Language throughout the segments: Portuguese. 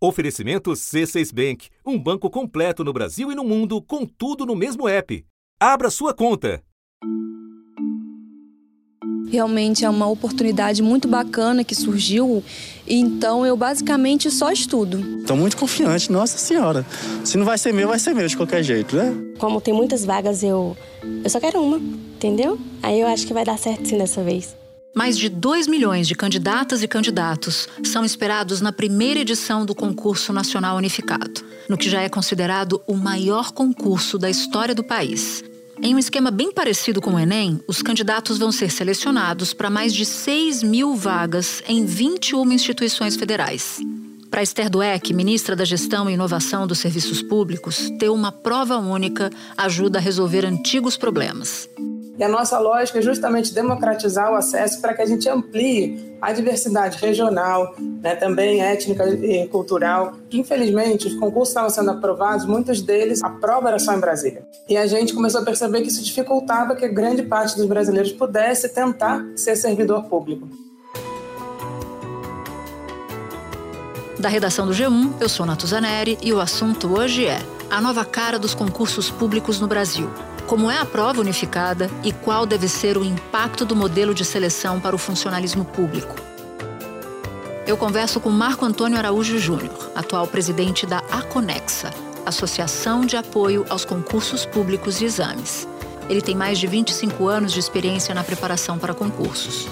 Oferecimento C6 Bank, um banco completo no Brasil e no mundo, com tudo no mesmo app. Abra sua conta. Realmente é uma oportunidade muito bacana que surgiu, então eu basicamente só estudo. Estou muito confiante, nossa senhora. Se não vai ser meu, vai ser meu de qualquer jeito, né? Como tem muitas vagas, eu, eu só quero uma, entendeu? Aí eu acho que vai dar certo sim dessa vez. Mais de 2 milhões de candidatas e candidatos são esperados na primeira edição do Concurso Nacional Unificado, no que já é considerado o maior concurso da história do país. Em um esquema bem parecido com o Enem, os candidatos vão ser selecionados para mais de 6 mil vagas em 21 instituições federais. Para Esther Dueck, ministra da Gestão e Inovação dos Serviços Públicos, ter uma prova única ajuda a resolver antigos problemas. E a nossa lógica é justamente democratizar o acesso para que a gente amplie a diversidade regional, né, também étnica e cultural. Infelizmente, os concursos estavam sendo aprovados, muitos deles, a prova era só em Brasília. E a gente começou a perceber que isso dificultava que grande parte dos brasileiros pudesse tentar ser servidor público. Da redação do G1, eu sou Natuzaneri e o assunto hoje é a nova cara dos concursos públicos no Brasil como é a prova unificada e qual deve ser o impacto do modelo de seleção para o funcionalismo público. Eu converso com Marco Antônio Araújo Júnior, atual presidente da Aconexa, Associação de Apoio aos Concursos Públicos e Exames. Ele tem mais de 25 anos de experiência na preparação para concursos.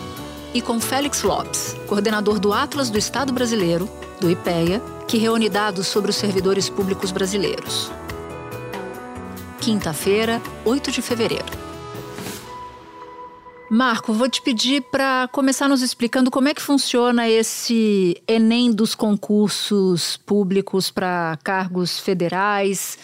E com Félix Lopes, coordenador do Atlas do Estado Brasileiro, do IPEA, que reúne dados sobre os servidores públicos brasileiros quinta-feira, 8 de fevereiro. Marco, vou te pedir para começar nos explicando como é que funciona esse Enem dos concursos públicos para cargos federais.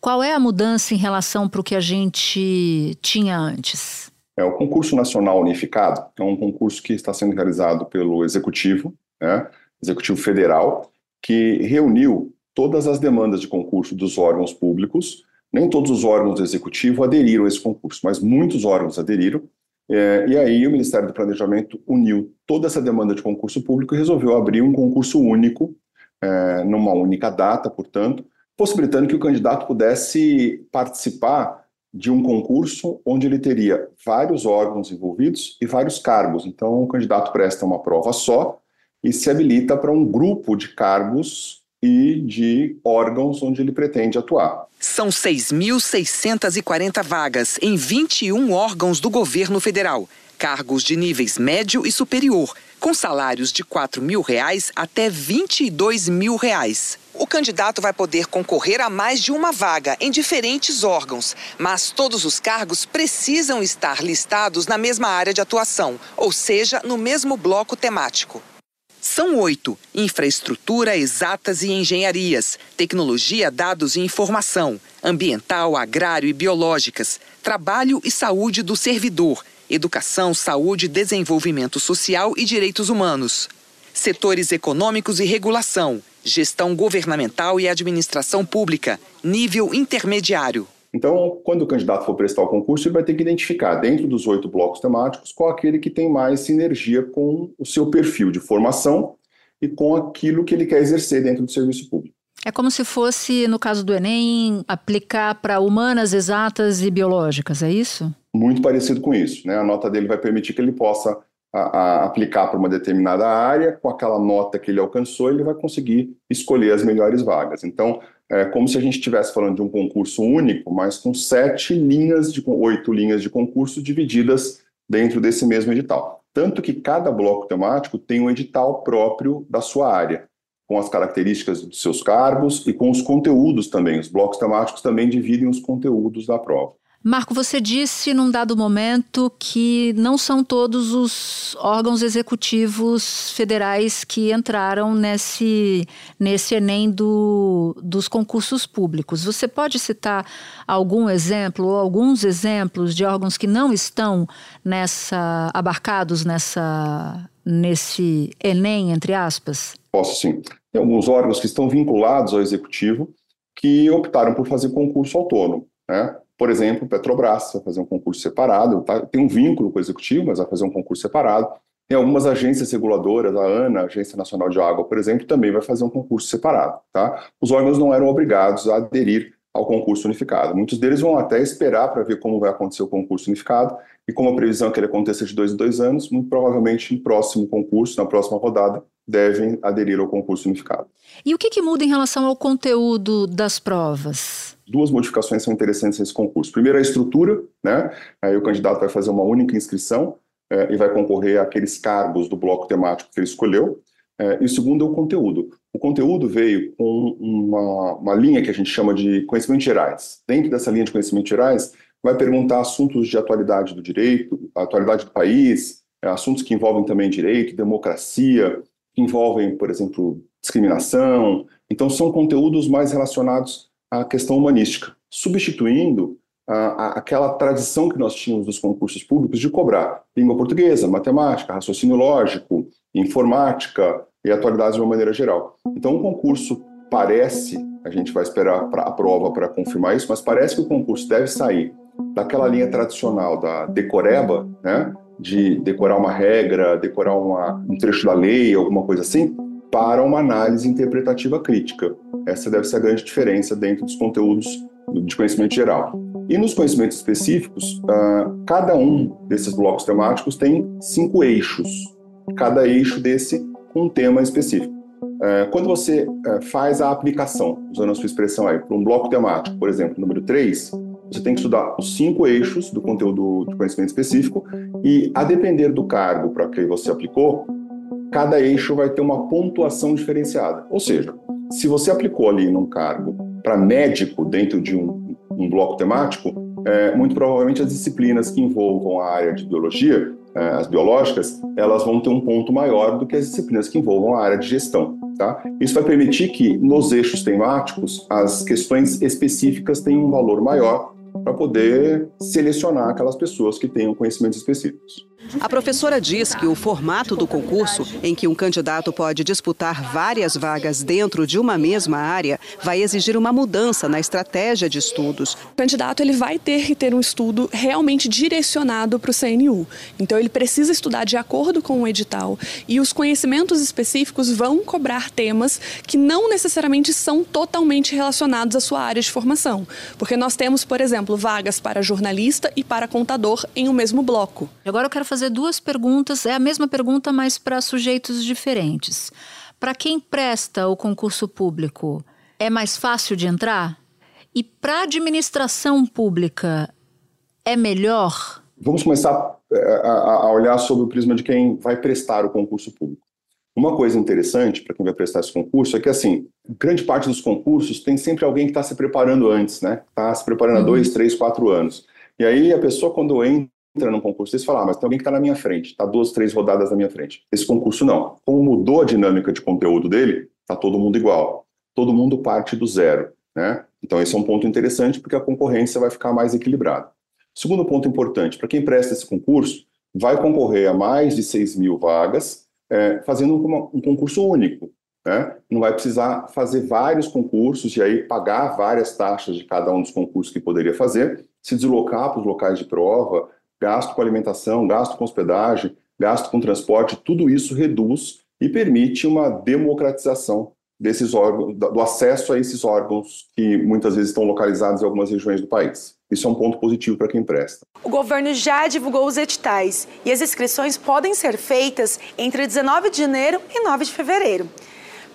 Qual é a mudança em relação para o que a gente tinha antes? É, o concurso nacional unificado é um concurso que está sendo realizado pelo Executivo, né, Executivo Federal, que reuniu todas as demandas de concurso dos órgãos públicos nem todos os órgãos do executivo aderiram a esse concurso, mas muitos órgãos aderiram. É, e aí o Ministério do Planejamento uniu toda essa demanda de concurso público e resolveu abrir um concurso único, é, numa única data, portanto, possibilitando que o candidato pudesse participar de um concurso onde ele teria vários órgãos envolvidos e vários cargos. Então, o candidato presta uma prova só e se habilita para um grupo de cargos e de órgãos onde ele pretende atuar. São 6.640 vagas em 21 órgãos do governo federal, cargos de níveis médio e superior, com salários de 4 mil reais até 22 mil reais. O candidato vai poder concorrer a mais de uma vaga em diferentes órgãos, mas todos os cargos precisam estar listados na mesma área de atuação, ou seja, no mesmo bloco temático. São oito: infraestrutura, exatas e engenharias, tecnologia, dados e informação, ambiental, agrário e biológicas, trabalho e saúde do servidor, educação, saúde, desenvolvimento social e direitos humanos, setores econômicos e regulação, gestão governamental e administração pública, nível intermediário. Então, quando o candidato for prestar o concurso, ele vai ter que identificar, dentro dos oito blocos temáticos, qual aquele que tem mais sinergia com o seu perfil de formação e com aquilo que ele quer exercer dentro do serviço público. É como se fosse, no caso do Enem, aplicar para humanas, exatas e biológicas, é isso? Muito parecido com isso. Né? A nota dele vai permitir que ele possa a, a aplicar para uma determinada área, com aquela nota que ele alcançou, ele vai conseguir escolher as melhores vagas. Então, é como se a gente estivesse falando de um concurso único, mas com sete linhas, de oito linhas de concurso divididas dentro desse mesmo edital. Tanto que cada bloco temático tem um edital próprio da sua área, com as características dos seus cargos e com os conteúdos também. Os blocos temáticos também dividem os conteúdos da prova. Marco, você disse num dado momento que não são todos os órgãos executivos federais que entraram nesse, nesse Enem do, dos concursos públicos. Você pode citar algum exemplo ou alguns exemplos de órgãos que não estão nessa abarcados nessa, nesse Enem, entre aspas? Posso sim. Tem alguns órgãos que estão vinculados ao executivo que optaram por fazer concurso autônomo. Né? Por exemplo, Petrobras vai fazer um concurso separado, tá? tem um vínculo com o executivo, mas vai fazer um concurso separado. Tem algumas agências reguladoras, a ANA, a Agência Nacional de Água, por exemplo, também vai fazer um concurso separado. Tá? Os órgãos não eram obrigados a aderir ao concurso unificado. Muitos deles vão até esperar para ver como vai acontecer o concurso unificado e como a previsão é que ele aconteça de dois em dois anos, muito provavelmente no próximo concurso, na próxima rodada, devem aderir ao concurso unificado. E o que, que muda em relação ao conteúdo das provas? Duas modificações são interessantes nesse concurso. Primeiro, a estrutura, né? Aí o candidato vai fazer uma única inscrição é, e vai concorrer àqueles cargos do bloco temático que ele escolheu. É, e o segundo é o conteúdo. O conteúdo veio com uma, uma linha que a gente chama de conhecimentos gerais. Dentro dessa linha de conhecimentos gerais, vai perguntar assuntos de atualidade do direito, atualidade do país, é, assuntos que envolvem também direito, democracia, que envolvem, por exemplo, discriminação. Então, são conteúdos mais relacionados à questão humanística, substituindo aquela tradição que nós tínhamos dos concursos públicos de cobrar língua portuguesa, matemática, raciocínio lógico, informática e atualidades de uma maneira geral. Então, o concurso parece, a gente vai esperar pra, a prova para confirmar isso, mas parece que o concurso deve sair daquela linha tradicional da decoreba, né, de decorar uma regra, decorar uma, um trecho da lei, alguma coisa assim, para uma análise interpretativa crítica. Essa deve ser a grande diferença dentro dos conteúdos de conhecimento geral. E nos conhecimentos específicos, uh, cada um desses blocos temáticos tem cinco eixos, cada eixo desse com um tema específico. Uh, quando você uh, faz a aplicação, usando a sua expressão aí, para um bloco temático, por exemplo, número 3, você tem que estudar os cinco eixos do conteúdo de conhecimento específico e, a depender do cargo para que você aplicou, cada eixo vai ter uma pontuação diferenciada. Ou seja, se você aplicou ali num cargo para médico dentro de um um bloco temático, é, muito provavelmente as disciplinas que envolvam a área de biologia, é, as biológicas, elas vão ter um ponto maior do que as disciplinas que envolvam a área de gestão. Tá? Isso vai permitir que, nos eixos temáticos, as questões específicas tenham um valor maior para poder selecionar aquelas pessoas que tenham conhecimentos específicos. A professora diz que o formato do concurso, em que um candidato pode disputar várias vagas dentro de uma mesma área, vai exigir uma mudança na estratégia de estudos. O candidato ele vai ter que ter um estudo realmente direcionado para o CNU. Então ele precisa estudar de acordo com o edital e os conhecimentos específicos vão cobrar temas que não necessariamente são totalmente relacionados à sua área de formação, porque nós temos, por exemplo, vagas para jornalista e para contador em um mesmo bloco. Agora eu quero fazer fazer duas perguntas, é a mesma pergunta, mas para sujeitos diferentes. Para quem presta o concurso público, é mais fácil de entrar? E para a administração pública, é melhor? Vamos começar é, a olhar sobre o prisma de quem vai prestar o concurso público. Uma coisa interessante para quem vai prestar esse concurso é que, assim, grande parte dos concursos tem sempre alguém que está se preparando antes, né? Está se preparando há uhum. dois, três, quatro anos. E aí a pessoa, quando entra entra num concurso desse e fala, ah, mas tem alguém que está na minha frente, está duas, três rodadas na minha frente. Esse concurso não. Como mudou a dinâmica de conteúdo dele, está todo mundo igual. Todo mundo parte do zero. Né? Então, esse é um ponto interessante porque a concorrência vai ficar mais equilibrada. Segundo ponto importante, para quem presta esse concurso, vai concorrer a mais de 6 mil vagas, é, fazendo um, concurso único. Né? Não vai precisar fazer vários concursos e aí pagar várias taxas de cada um dos concursos que poderia fazer, se deslocar para os locais de prova, gasto com alimentação, gasto com hospedagem, gasto com transporte, tudo isso reduz e permite uma democratização desses órgãos, do acesso a esses órgãos que muitas vezes estão localizados em algumas regiões do país. Isso é um ponto positivo para quem presta. O governo já divulgou os editais e as inscrições podem ser feitas entre 19 de janeiro e 9 de fevereiro.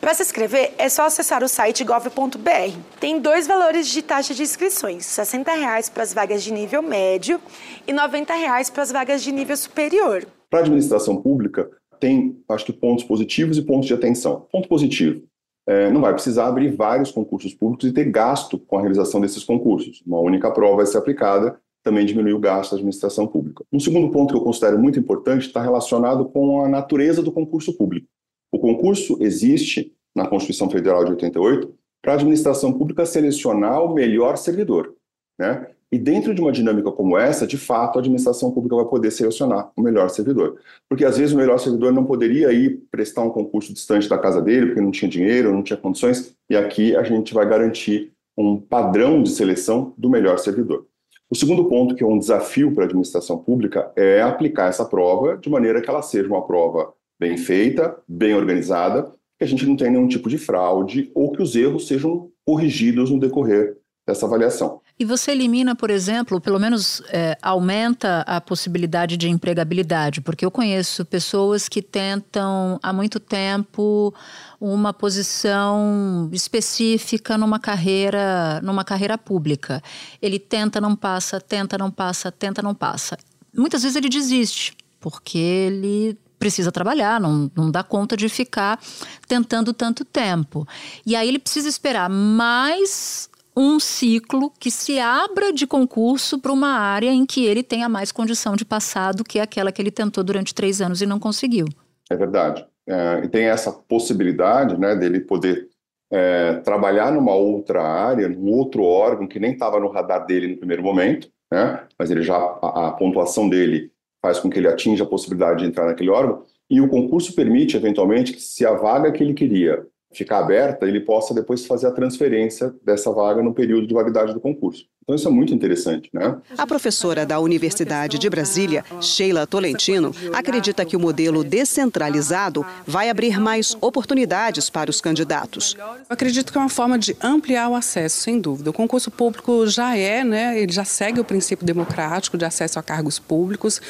Para se inscrever, é só acessar o site gov.br. Tem dois valores de taxa de inscrições: R$ 60,00 para as vagas de nível médio e R$ 90,00 para as vagas de nível superior. Para a administração pública, tem, acho que, pontos positivos e pontos de atenção. Ponto positivo: é, não vai precisar abrir vários concursos públicos e ter gasto com a realização desses concursos. Uma única prova vai ser aplicada, também diminui o gasto da administração pública. Um segundo ponto que eu considero muito importante está relacionado com a natureza do concurso público. O concurso existe na Constituição Federal de 88 para a administração pública selecionar o melhor servidor, né? E dentro de uma dinâmica como essa, de fato, a administração pública vai poder selecionar o melhor servidor. Porque às vezes o melhor servidor não poderia ir prestar um concurso distante da casa dele, porque não tinha dinheiro, não tinha condições, e aqui a gente vai garantir um padrão de seleção do melhor servidor. O segundo ponto, que é um desafio para a administração pública, é aplicar essa prova de maneira que ela seja uma prova bem feita, bem organizada, que a gente não tenha nenhum tipo de fraude ou que os erros sejam corrigidos no decorrer dessa avaliação. E você elimina, por exemplo, pelo menos é, aumenta a possibilidade de empregabilidade, porque eu conheço pessoas que tentam há muito tempo uma posição específica numa carreira, numa carreira pública. Ele tenta, não passa, tenta, não passa, tenta, não passa. Muitas vezes ele desiste, porque ele precisa trabalhar, não, não dá conta de ficar tentando tanto tempo. E aí ele precisa esperar mais um ciclo que se abra de concurso para uma área em que ele tenha mais condição de passar do que aquela que ele tentou durante três anos e não conseguiu. É verdade. É, e tem essa possibilidade né, dele poder é, trabalhar numa outra área, num outro órgão que nem estava no radar dele no primeiro momento, né, mas ele já a, a pontuação dele faz com que ele atinja a possibilidade de entrar naquele órgão. E o concurso permite, eventualmente, que se a vaga que ele queria ficar aberta, ele possa depois fazer a transferência dessa vaga no período de validade do concurso. Então isso é muito interessante, né? A professora da Universidade de Brasília, Sheila Tolentino, acredita que o modelo descentralizado vai abrir mais oportunidades para os candidatos. Eu acredito que é uma forma de ampliar o acesso, sem dúvida. O concurso público já é, né, ele já segue o princípio democrático de acesso a cargos públicos.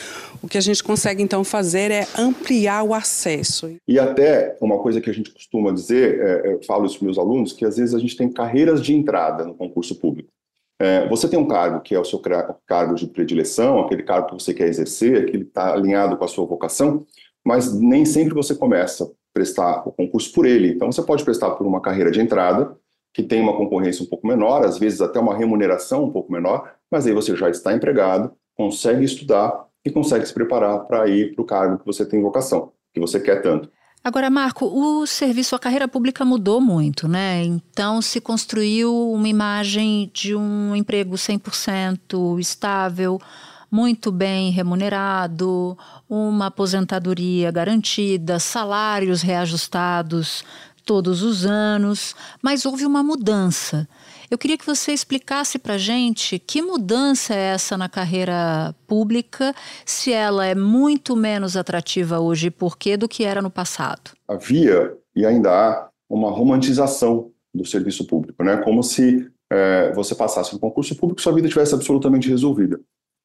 O que a gente consegue então fazer é ampliar o acesso. E até uma coisa que a gente costuma dizer, é, eu falo isso para meus alunos, que às vezes a gente tem carreiras de entrada no concurso público. É, você tem um cargo que é o seu cargo de predileção, aquele cargo que você quer exercer, que está alinhado com a sua vocação, mas nem sempre você começa a prestar o concurso por ele. Então, você pode prestar por uma carreira de entrada, que tem uma concorrência um pouco menor, às vezes até uma remuneração um pouco menor, mas aí você já está empregado, consegue estudar e consegue se preparar para ir para o cargo que você tem vocação, que você quer tanto. Agora, Marco, o serviço, a carreira pública mudou muito, né? Então se construiu uma imagem de um emprego 100% estável, muito bem remunerado, uma aposentadoria garantida, salários reajustados todos os anos, mas houve uma mudança. Eu queria que você explicasse para gente que mudança é essa na carreira pública, se ela é muito menos atrativa hoje e por quê do que era no passado. Havia e ainda há uma romantização do serviço público, né? Como se é, você passasse no concurso público e sua vida tivesse absolutamente resolvida.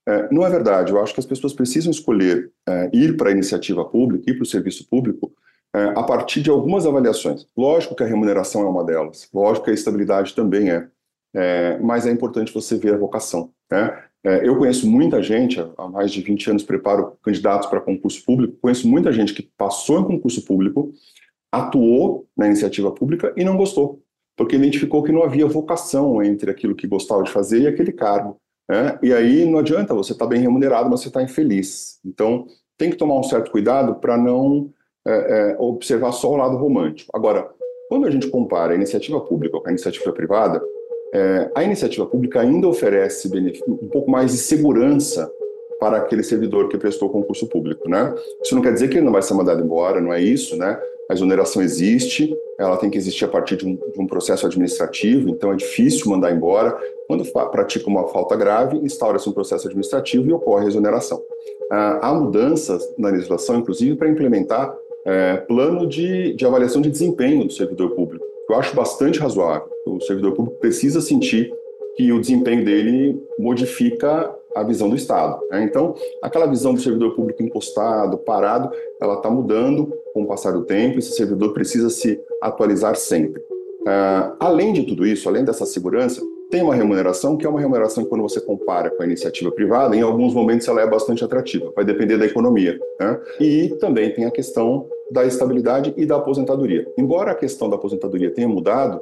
É, não é verdade. Eu acho que as pessoas precisam escolher é, ir para a iniciativa pública, ir para o serviço público, a partir de algumas avaliações. Lógico que a remuneração é uma delas, lógico que a estabilidade também é é, mas é importante você ver a vocação. Né? É, eu conheço muita gente, há mais de 20 anos preparo candidatos para concurso público, conheço muita gente que passou em concurso público, atuou na iniciativa pública e não gostou, porque identificou que não havia vocação entre aquilo que gostava de fazer e aquele cargo. Né? E aí não adianta, você está bem remunerado, mas você está infeliz. Então tem que tomar um certo cuidado para não é, é, observar só o lado romântico. Agora, quando a gente compara a iniciativa pública com a iniciativa privada, é, a iniciativa pública ainda oferece um pouco mais de segurança para aquele servidor que prestou concurso público, né? Isso não quer dizer que ele não vai ser mandado embora, não é isso, né? A exoneração existe, ela tem que existir a partir de um, de um processo administrativo, então é difícil mandar embora. Quando pratica uma falta grave, instaura-se um processo administrativo e ocorre a exoneração. Ah, há mudanças na legislação, inclusive, para implementar é, plano de, de avaliação de desempenho do servidor público eu acho bastante razoável. O servidor público precisa sentir que o desempenho dele modifica a visão do Estado. Né? Então, aquela visão do servidor público encostado, parado, ela está mudando com o passar do tempo. Esse servidor precisa se atualizar sempre. Uh, além de tudo isso, além dessa segurança, tem uma remuneração que é uma remuneração que, quando você compara com a iniciativa privada, em alguns momentos ela é bastante atrativa, vai depender da economia. Né? E também tem a questão da estabilidade e da aposentadoria. Embora a questão da aposentadoria tenha mudado,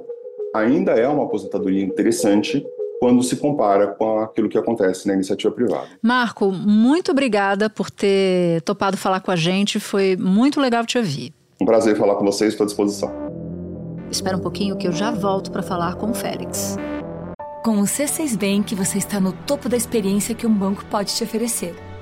ainda é uma aposentadoria interessante quando se compara com aquilo que acontece na iniciativa privada. Marco, muito obrigada por ter topado falar com a gente, foi muito legal te ouvir. Um prazer falar com vocês, estou à disposição. Espera um pouquinho que eu já volto para falar com o Félix. Com o C6 Bank, você está no topo da experiência que um banco pode te oferecer.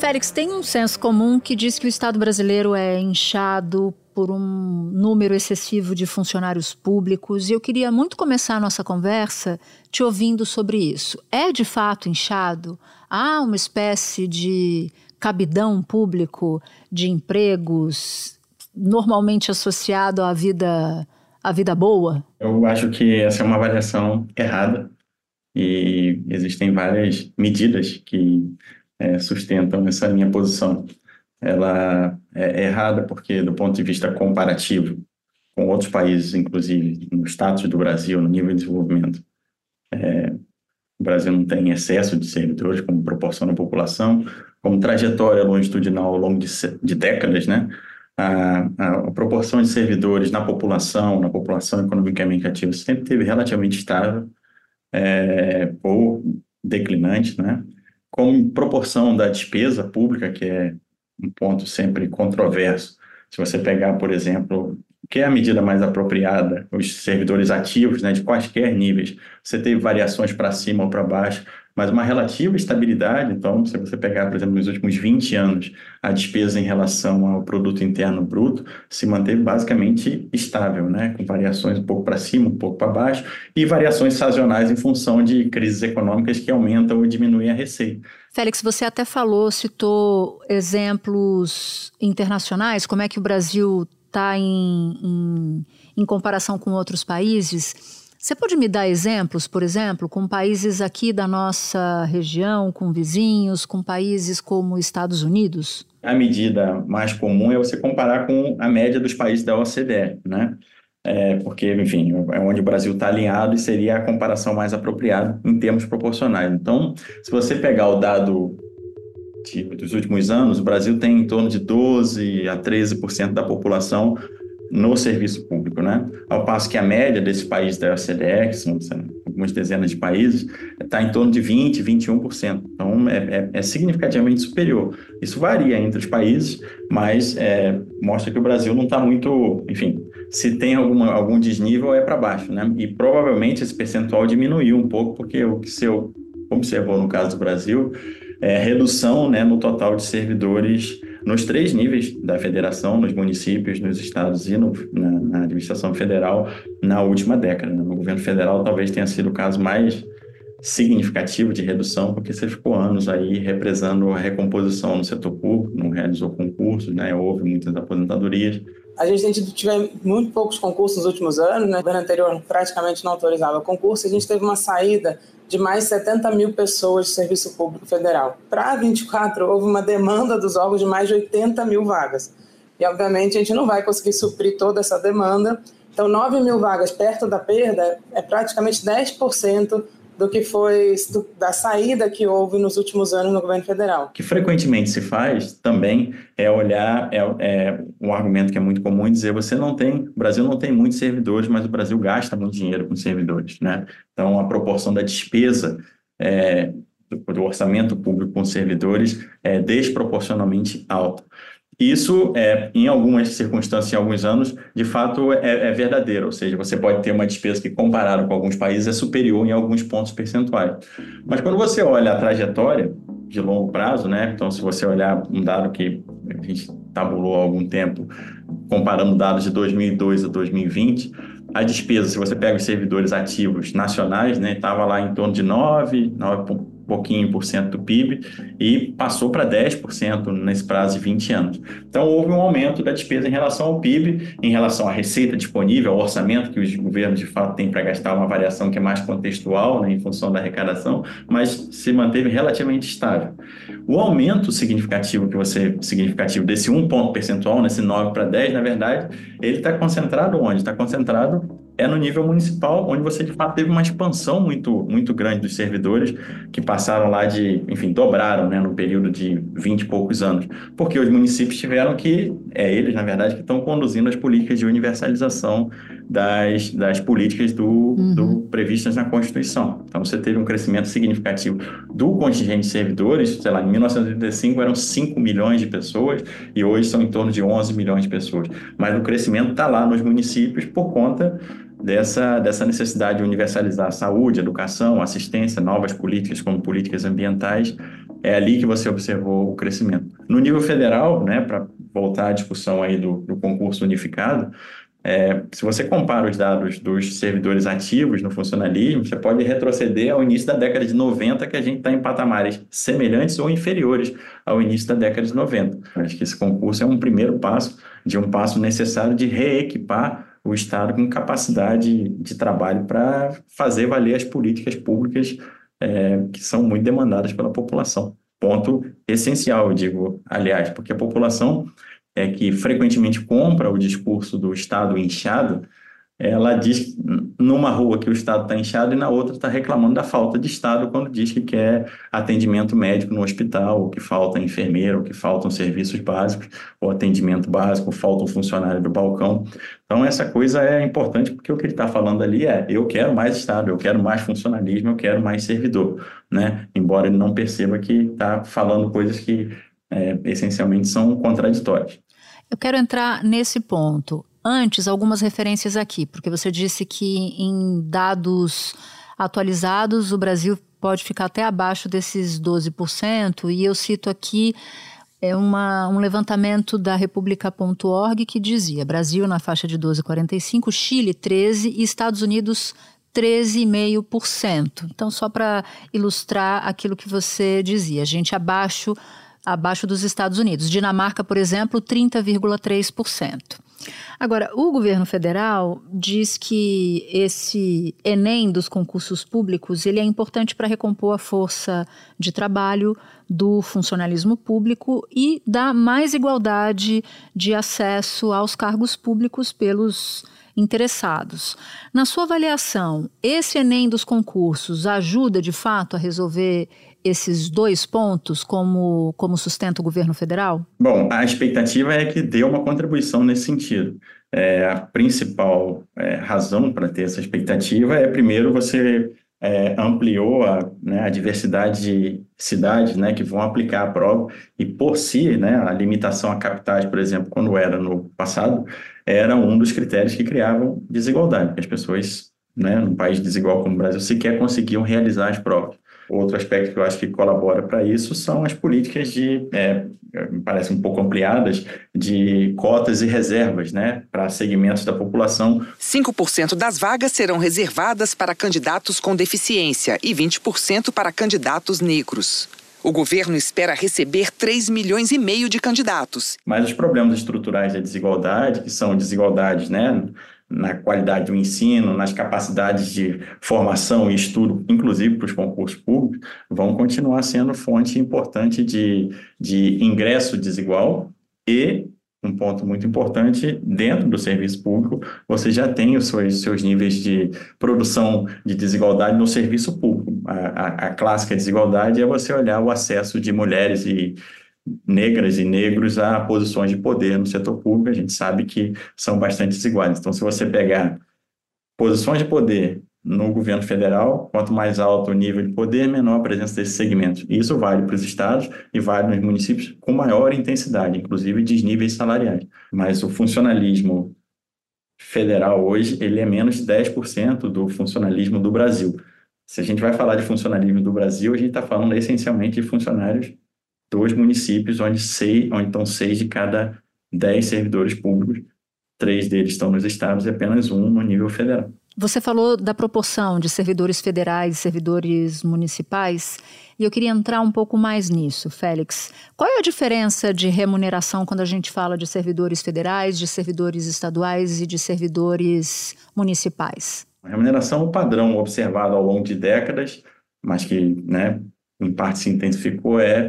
Félix, tem um senso comum que diz que o Estado brasileiro é inchado por um número excessivo de funcionários públicos e eu queria muito começar a nossa conversa te ouvindo sobre isso. É de fato inchado? Há uma espécie de cabidão público de empregos normalmente associado à vida à vida boa? Eu acho que essa é uma avaliação errada e existem várias medidas que é, sustentam essa minha posição ela é errada porque, do ponto de vista comparativo com outros países, inclusive no status do Brasil, no nível de desenvolvimento, é, o Brasil não tem excesso de servidores como proporção da população, como trajetória longitudinal ao longo de, de décadas, né? A, a, a, proporção de servidores na população, na população economicamente ativa, sempre teve relativamente estável é, ou declinante, né? Como proporção da despesa pública, que é um ponto sempre controverso. Se você pegar, por exemplo, que é a medida mais apropriada, os servidores ativos, né, de quaisquer níveis, você teve variações para cima ou para baixo, mas uma relativa estabilidade. Então, se você pegar, por exemplo, nos últimos 20 anos, a despesa em relação ao produto interno bruto se manteve basicamente estável, né, com variações um pouco para cima, um pouco para baixo, e variações sazonais em função de crises econômicas que aumentam ou diminuem a receita. Félix, você até falou, citou exemplos internacionais, como é que o Brasil está em, em, em comparação com outros países. Você pode me dar exemplos, por exemplo, com países aqui da nossa região, com vizinhos, com países como Estados Unidos? A medida mais comum é você comparar com a média dos países da OCDE, né? é, porque, enfim, é onde o Brasil está alinhado e seria a comparação mais apropriada em termos proporcionais. Então, se você pegar o dado de, dos últimos anos, o Brasil tem em torno de 12 a 13% da população no serviço público, né? Ao passo que a média desses países da OCDE, que são algumas dezenas de países, está em torno de 20, 21%. Então, é, é, é, significativamente superior. Isso varia entre os países, mas é, mostra que o Brasil não está muito, enfim, se tem alguma, algum desnível é para baixo, né? E provavelmente esse percentual diminuiu um pouco, porque o que se observou no caso do Brasil é redução né, no total de servidores nos três níveis da federação, nos municípios, nos estados e no, na, na, administração federal na última década. Né? No governo federal talvez tenha sido o caso mais significativo de redução, porque você ficou anos aí represando a recomposição no setor público, não realizou concursos, né? houve muitas aposentadorias. A gente tem tido tive muito poucos concursos nos últimos anos, né? o governo anterior praticamente não autorizava concurso, a gente teve uma saída de mais 70 mil pessoas de serviço público federal. Para 24, houve uma demanda dos órgãos de mais de 80 mil vagas. E, obviamente, a gente não vai conseguir suprir toda essa demanda. Então, 9 mil vagas perto da perda é praticamente 10% do que foi da saída que houve nos últimos anos no governo federal. Que frequentemente se faz também é olhar, é, é um argumento que é muito comum dizer, você não tem, o Brasil não tem muitos servidores, mas o Brasil gasta muito dinheiro com servidores, né? Então, a proporção da despesa é, do, do orçamento público com servidores é desproporcionalmente alta. Isso, é, em algumas circunstâncias, em alguns anos, de fato é, é, verdadeiro, ou seja, você pode ter uma despesa que, comparado com alguns países, é superior em alguns pontos percentuais. Mas quando você olha a trajetória de longo prazo, né? Então, se você olhar um dado que a gente tabulou há algum tempo, comparando dados de 2002 a 2020, a despesa, se você pega os servidores ativos nacionais, né, estava lá em torno de 9, 9 pouquinho por cento do PIB e passou para 10% nesse prazo de 20 anos. Então, houve um aumento da despesa em relação ao PIB, em relação à receita disponível, ao orçamento que os governos de fato têm para gastar, uma variação que é mais contextual, né, em função da arrecadação, mas se manteve relativamente estável. O aumento significativo que você significativo desse um ponto percentual, nesse 9 para 10, na verdade, ele está concentrado onde? Está concentrado é no nível municipal, onde você de fato teve uma expansão muito, muito grande dos servidores, que passaram lá de, enfim, dobraram né, no período de 20 e poucos anos, porque os municípios tiveram que, é eles, na verdade, que estão conduzindo as políticas de universalização das, das políticas do, uhum. do, previstas na Constituição. Então, você teve um crescimento significativo do contingente de servidores, sei lá, em 1985 eram 5 milhões de pessoas e hoje são em torno de 11 milhões de pessoas. Mas o crescimento está lá nos municípios por conta dessa, dessa necessidade de universalizar a saúde, educação, assistência, novas políticas como políticas ambientais. É ali que você observou o crescimento. No nível federal, né, para voltar à discussão aí do, do concurso unificado, é, se você compara os dados dos servidores ativos no funcionalismo, você pode retroceder ao início da década de 90, que a gente está em patamares semelhantes ou inferiores ao início da década de 90. Acho que esse concurso é um primeiro passo de um passo necessário de reequipar o Estado com capacidade de trabalho para fazer valer as políticas públicas é, que são muito demandadas pela população. Ponto essencial, eu digo, aliás, porque a população é, que frequentemente compra o discurso do Estado inchado, ela diz numa rua que o Estado está inchado e na outra está reclamando da falta de Estado quando diz que quer atendimento médico no hospital, ou que falta enfermeiro, ou que faltam serviços básicos, ou atendimento básico, ou falta um funcionário do balcão. Então, essa coisa é importante porque o que ele está falando ali é eu quero mais Estado, eu quero mais funcionalismo, eu quero mais servidor, né? Embora ele não perceba que está falando coisas que é, essencialmente são contraditórias. Eu quero entrar nesse ponto. Antes, algumas referências aqui, porque você disse que em dados atualizados o Brasil pode ficar até abaixo desses 12%, e eu cito aqui é uma, um levantamento da República.org que dizia Brasil na faixa de 12,45%, Chile 13% e Estados Unidos 13,5%. Então, só para ilustrar aquilo que você dizia, a gente abaixo abaixo dos Estados Unidos. Dinamarca, por exemplo, 30,3%. Agora, o governo federal diz que esse Enem dos concursos públicos ele é importante para recompor a força de trabalho do funcionalismo público e dar mais igualdade de acesso aos cargos públicos pelos interessados. Na sua avaliação, esse Enem dos concursos ajuda de fato a resolver esses dois pontos como, como sustenta o governo federal? Bom, a expectativa é que dê uma contribuição nesse sentido. É, a principal é, razão para ter essa expectativa é, primeiro, você é, ampliou a, né, a, diversidade de cidades né, que vão aplicar a prova e, por si, né, a limitação a capitais, por exemplo, quando era no passado, era um dos critérios que criavam desigualdade, porque as pessoas, né, num país desigual como o Brasil, sequer conseguiam realizar as provas. Outro aspecto que eu acho que colabora para isso são as políticas de, é, me parece um pouco ampliadas, de cotas e reservas, né, para segmentos da população. 5% das vagas serão reservadas para candidatos com deficiência e 20% para candidatos negros. O governo espera receber 3 milhões e meio de candidatos. Mas os problemas estruturais da desigualdade, que são desigualdades né, na qualidade do ensino, nas capacidades de formação e estudo, inclusive para os concursos públicos, vão continuar sendo fonte importante de, de ingresso desigual e um ponto muito importante, dentro do serviço público, você já tem os seus, seus níveis de produção de desigualdade no serviço público. A, a, a clássica desigualdade é você olhar o acesso de mulheres e negras e negros a posições de poder no setor público, a gente sabe que são bastante desiguais. Então, se você pegar posições de poder no governo federal, quanto mais alto o nível de poder, menor a presença desses segmentos. E isso vale para os estados e vale nos municípios com maior intensidade, inclusive de níveis salariais. Mas o funcionalismo federal hoje, ele é menos de 10% do funcionalismo do Brasil. Se a gente vai falar de funcionalismo do Brasil, a gente está falando essencialmente de funcionários dois municípios onde, seis, onde estão seis de cada dez servidores públicos, três deles estão nos estados e apenas um no nível federal. Você falou da proporção de servidores federais e servidores municipais, e eu queria entrar um pouco mais nisso, Félix. Qual é a diferença de remuneração quando a gente fala de servidores federais, de servidores estaduais e de servidores municipais? A remuneração é um padrão observado ao longo de décadas, mas que, né, em parte se intensificou, é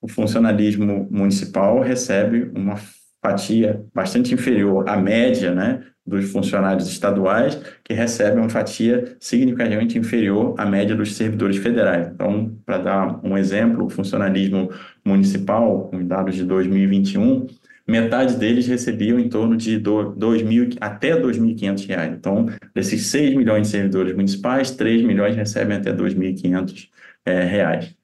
o funcionalismo municipal recebe uma fatia bastante inferior à média né, dos funcionários estaduais, que recebem uma fatia significativamente inferior à média dos servidores federais. Então, para dar um exemplo, o funcionalismo municipal, com dados de 2021, metade deles recebiam em torno de 2 mil, até 2.500 reais. Então, desses 6 milhões de servidores municipais, 3 milhões recebem até R$ 2.500 é, reais.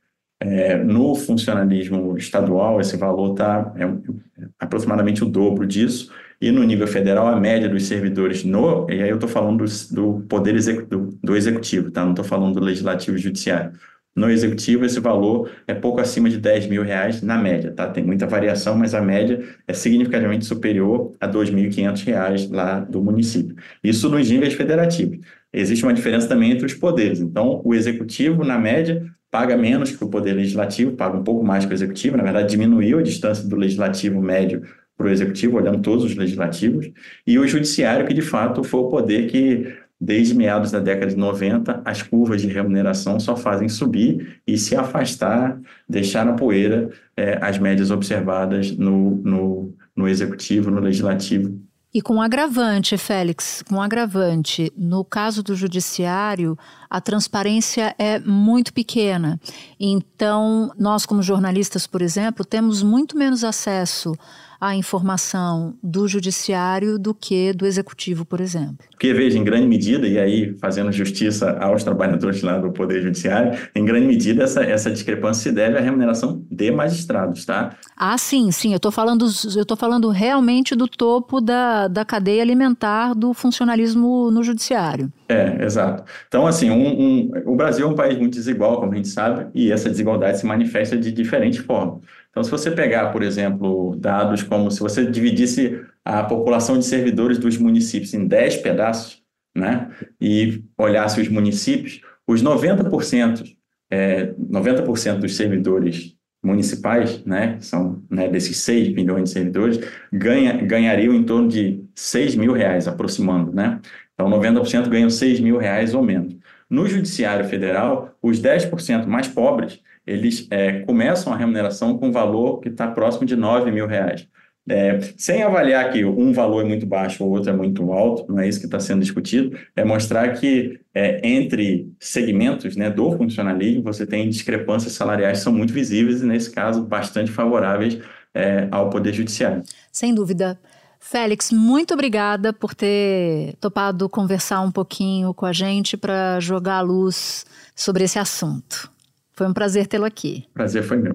É, no funcionalismo estadual, esse valor está é, aproximadamente o dobro disso, e no nível federal, a média dos servidores no. E aí eu estou falando do, do poder executivo, do executivo, tá? Não estou falando do legislativo e judiciário. No executivo, esse valor é pouco acima de 10 mil reais na média, tá? Tem muita variação, mas a média é significativamente superior a 2.500 reais lá do município. Isso nos níveis federativos. Existe uma diferença também entre os poderes. Então, o executivo, na média, paga menos que o poder legislativo, paga um pouco mais que o executivo. Na verdade, diminuiu a distância do legislativo médio para o executivo, olhando todos os legislativos, e o judiciário, que de fato foi o poder que, desde meados da década de 90, as curvas de remuneração só fazem subir e se afastar, deixar na poeira é, as médias observadas no, no, no executivo, no legislativo e com agravante, Félix, com agravante, no caso do judiciário, a transparência é muito pequena. Então, nós, como jornalistas, por exemplo, temos muito menos acesso a informação do judiciário do que do executivo, por exemplo. Porque, veja, em grande medida, e aí fazendo justiça aos trabalhadores lá do Poder Judiciário, em grande medida essa, essa discrepância se deve à remuneração de magistrados, tá? Ah, sim, sim. Eu estou falando, eu falando realmente do topo da, da cadeia alimentar do funcionalismo no judiciário. É, exato. Então, assim, um, um, o Brasil é um país muito desigual, como a gente sabe, e essa desigualdade se manifesta de diferentes formas. Então, se você pegar, por exemplo, dados como se você dividisse a população de servidores dos municípios em 10 pedaços, né, e olhasse os municípios, os 90%, é, 90% dos servidores municipais, né, são né, desses 6 milhões de servidores, ganha, ganhariam em torno de 6 mil reais, aproximando, né? Então, 90% ganham 6 mil reais ou menos. No Judiciário Federal, os 10% mais pobres eles é, começam a remuneração com valor que está próximo de 9 mil reais. É, sem avaliar que um valor é muito baixo ou outro é muito alto, não é isso que está sendo discutido, é mostrar que é, entre segmentos né, do funcionalismo você tem discrepâncias salariais que são muito visíveis e, nesse caso, bastante favoráveis é, ao Poder Judiciário. Sem dúvida. Félix, muito obrigada por ter topado conversar um pouquinho com a gente para jogar a luz sobre esse assunto. Foi um prazer tê-lo aqui. Prazer foi meu.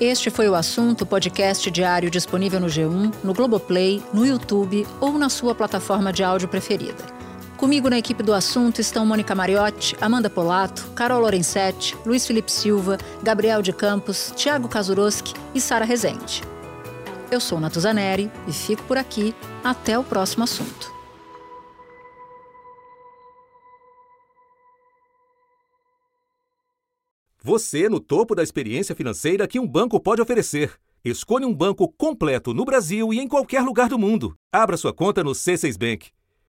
Este foi o assunto podcast diário disponível no G1, no Globoplay, no YouTube ou na sua plataforma de áudio preferida. Comigo na equipe do assunto estão Mônica Mariotti, Amanda Polato, Carol Lorenzetti, Luiz Felipe Silva, Gabriel de Campos, Thiago Kazuroski e Sara Rezende. Eu sou Natuzaneri e fico por aqui. Até o próximo assunto. Você no topo da experiência financeira que um banco pode oferecer. Escolha um banco completo no Brasil e em qualquer lugar do mundo. Abra sua conta no C6 Bank.